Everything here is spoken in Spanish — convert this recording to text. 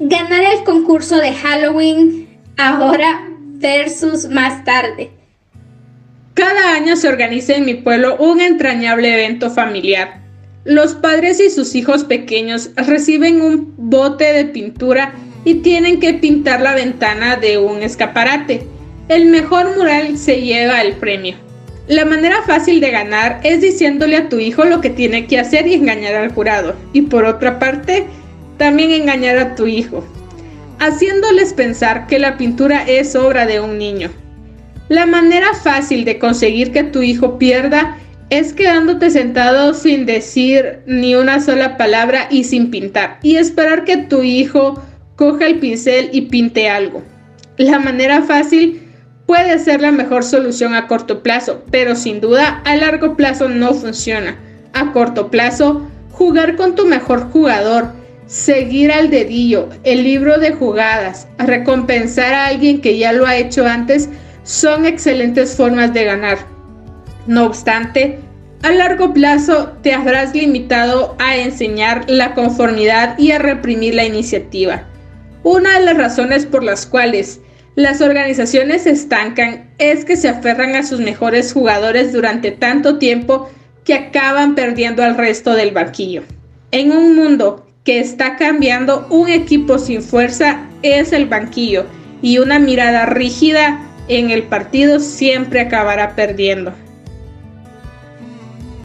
Ganar el concurso de Halloween ahora versus más tarde. Cada año se organiza en mi pueblo un entrañable evento familiar. Los padres y sus hijos pequeños reciben un bote de pintura y tienen que pintar la ventana de un escaparate. El mejor mural se lleva el premio. La manera fácil de ganar es diciéndole a tu hijo lo que tiene que hacer y engañar al jurado. Y por otra parte, también engañar a tu hijo, haciéndoles pensar que la pintura es obra de un niño. La manera fácil de conseguir que tu hijo pierda es quedándote sentado sin decir ni una sola palabra y sin pintar, y esperar que tu hijo coja el pincel y pinte algo. La manera fácil puede ser la mejor solución a corto plazo, pero sin duda a largo plazo no funciona. A corto plazo, jugar con tu mejor jugador, seguir al dedillo, el libro de jugadas, recompensar a alguien que ya lo ha hecho antes, son excelentes formas de ganar. No obstante, a largo plazo te habrás limitado a enseñar la conformidad y a reprimir la iniciativa. Una de las razones por las cuales las organizaciones se estancan es que se aferran a sus mejores jugadores durante tanto tiempo que acaban perdiendo al resto del banquillo. En un mundo que está cambiando, un equipo sin fuerza es el banquillo y una mirada rígida en el partido siempre acabará perdiendo.